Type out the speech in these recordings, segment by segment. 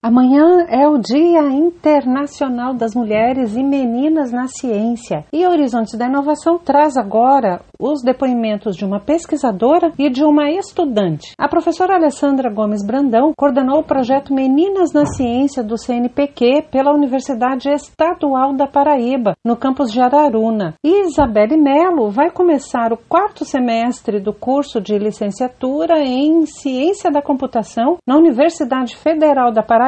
Amanhã é o Dia Internacional das Mulheres e Meninas na Ciência. E Horizontes da Inovação traz agora os depoimentos de uma pesquisadora e de uma estudante. A professora Alessandra Gomes Brandão coordenou o projeto Meninas na Ciência do CNPq pela Universidade Estadual da Paraíba, no campus de Araruna. E Isabelle Melo vai começar o quarto semestre do curso de licenciatura em Ciência da Computação na Universidade Federal da Paraíba,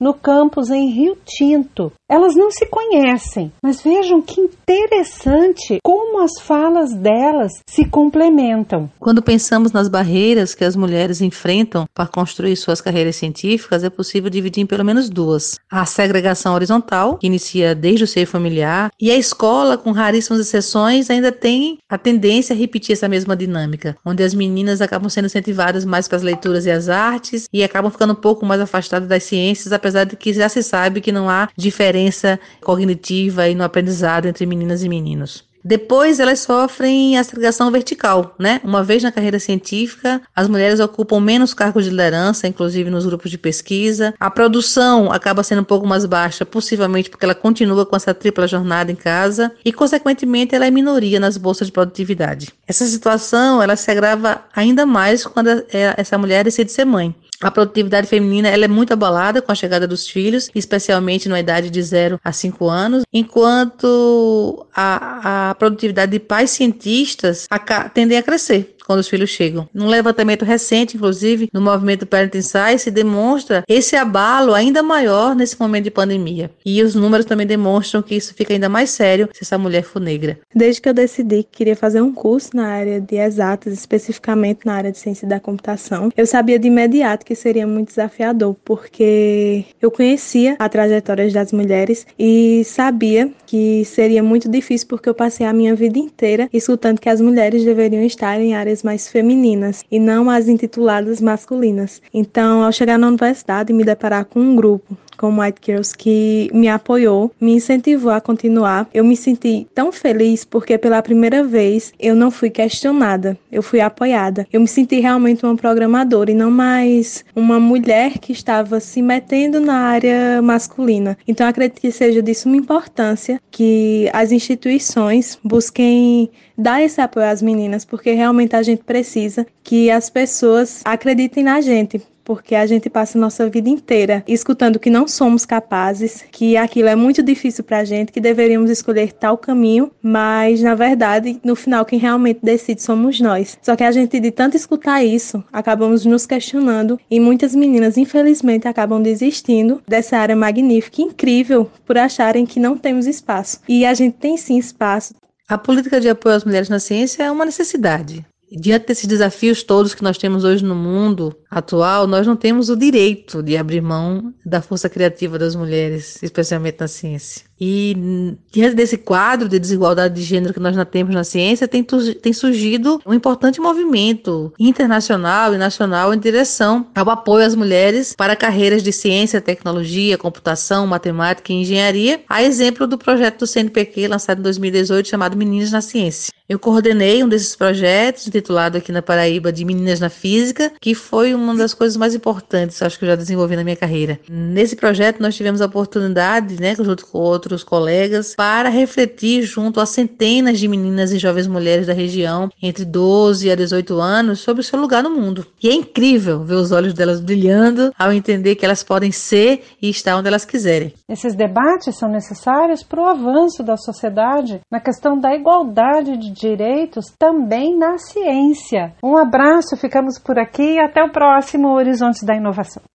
no campus em Rio Tinto. Elas não se conhecem, mas vejam que interessante como as falas delas se complementam. Quando pensamos nas barreiras que as mulheres enfrentam para construir suas carreiras científicas, é possível dividir em pelo menos duas: a segregação horizontal, que inicia desde o seio familiar, e a escola, com raríssimas exceções, ainda tem a tendência a repetir essa mesma dinâmica, onde as meninas acabam sendo incentivadas mais para as leituras e as artes e acabam ficando um pouco mais afastadas das ciências, apesar de que já se sabe que não há diferença cognitiva e no aprendizado entre meninas e meninos. Depois elas sofrem a segregação vertical, né? Uma vez na carreira científica, as mulheres ocupam menos cargos de liderança, inclusive nos grupos de pesquisa. A produção acaba sendo um pouco mais baixa, possivelmente porque ela continua com essa tripla jornada em casa e, consequentemente, ela é minoria nas bolsas de produtividade. Essa situação ela se agrava ainda mais quando essa mulher decide ser mãe. A produtividade feminina ela é muito abalada com a chegada dos filhos, especialmente na idade de 0 a 5 anos, enquanto a, a produtividade de pais cientistas a, tendem a crescer quando os filhos chegam. Num levantamento recente, inclusive, no movimento Parenting Science, se demonstra esse abalo ainda maior nesse momento de pandemia. E os números também demonstram que isso fica ainda mais sério se essa mulher for negra. Desde que eu decidi que queria fazer um curso na área de exatas, especificamente na área de ciência da computação, eu sabia de imediato que seria muito desafiador, porque eu conhecia a trajetória das mulheres e sabia que seria muito difícil porque eu passei a minha vida inteira escutando que as mulheres deveriam estar em áreas mais femininas e não as intituladas masculinas. Então, ao chegar na universidade e me deparar com um grupo como White Girls que me apoiou, me incentivou a continuar. Eu me senti tão feliz porque pela primeira vez eu não fui questionada, eu fui apoiada. Eu me senti realmente uma programadora e não mais uma mulher que estava se metendo na área masculina. Então acredito que seja de suma importância que as instituições busquem dar esse apoio às meninas, porque realmente a gente precisa que as pessoas acreditem na gente, porque a gente passa a nossa vida inteira escutando que não somos capazes, que aquilo é muito difícil para a gente, que deveríamos escolher tal caminho, mas na verdade, no final, quem realmente decide somos nós. Só que a gente, de tanto escutar isso, acabamos nos questionando e muitas meninas, infelizmente, acabam desistindo dessa área magnífica, incrível, por acharem que não temos espaço. E a gente tem sim espaço. A política de apoio às mulheres na ciência é uma necessidade. Diante desses desafios todos que nós temos hoje no mundo atual, nós não temos o direito de abrir mão da força criativa das mulheres, especialmente na ciência. E diante desse quadro de desigualdade de gênero que nós já temos na ciência, tem, tem surgido um importante movimento internacional e nacional em direção ao apoio às mulheres para carreiras de ciência, tecnologia, computação, matemática e engenharia, a exemplo do projeto do CNPq lançado em 2018 chamado Meninas na Ciência. Eu coordenei um desses projetos, intitulado aqui na Paraíba de Meninas na Física, que foi uma das coisas mais importantes, acho que eu já desenvolvi na minha carreira. Nesse projeto nós tivemos a oportunidade, né, junto com outros colegas, para refletir junto a centenas de meninas e jovens mulheres da região entre 12 a 18 anos sobre o seu lugar no mundo. E é incrível ver os olhos delas brilhando ao entender que elas podem ser e estar onde elas quiserem. Esses debates são necessários para o avanço da sociedade na questão da igualdade de direitos também na ciência. Um abraço, ficamos por aqui e até o próximo Horizontes da Inovação.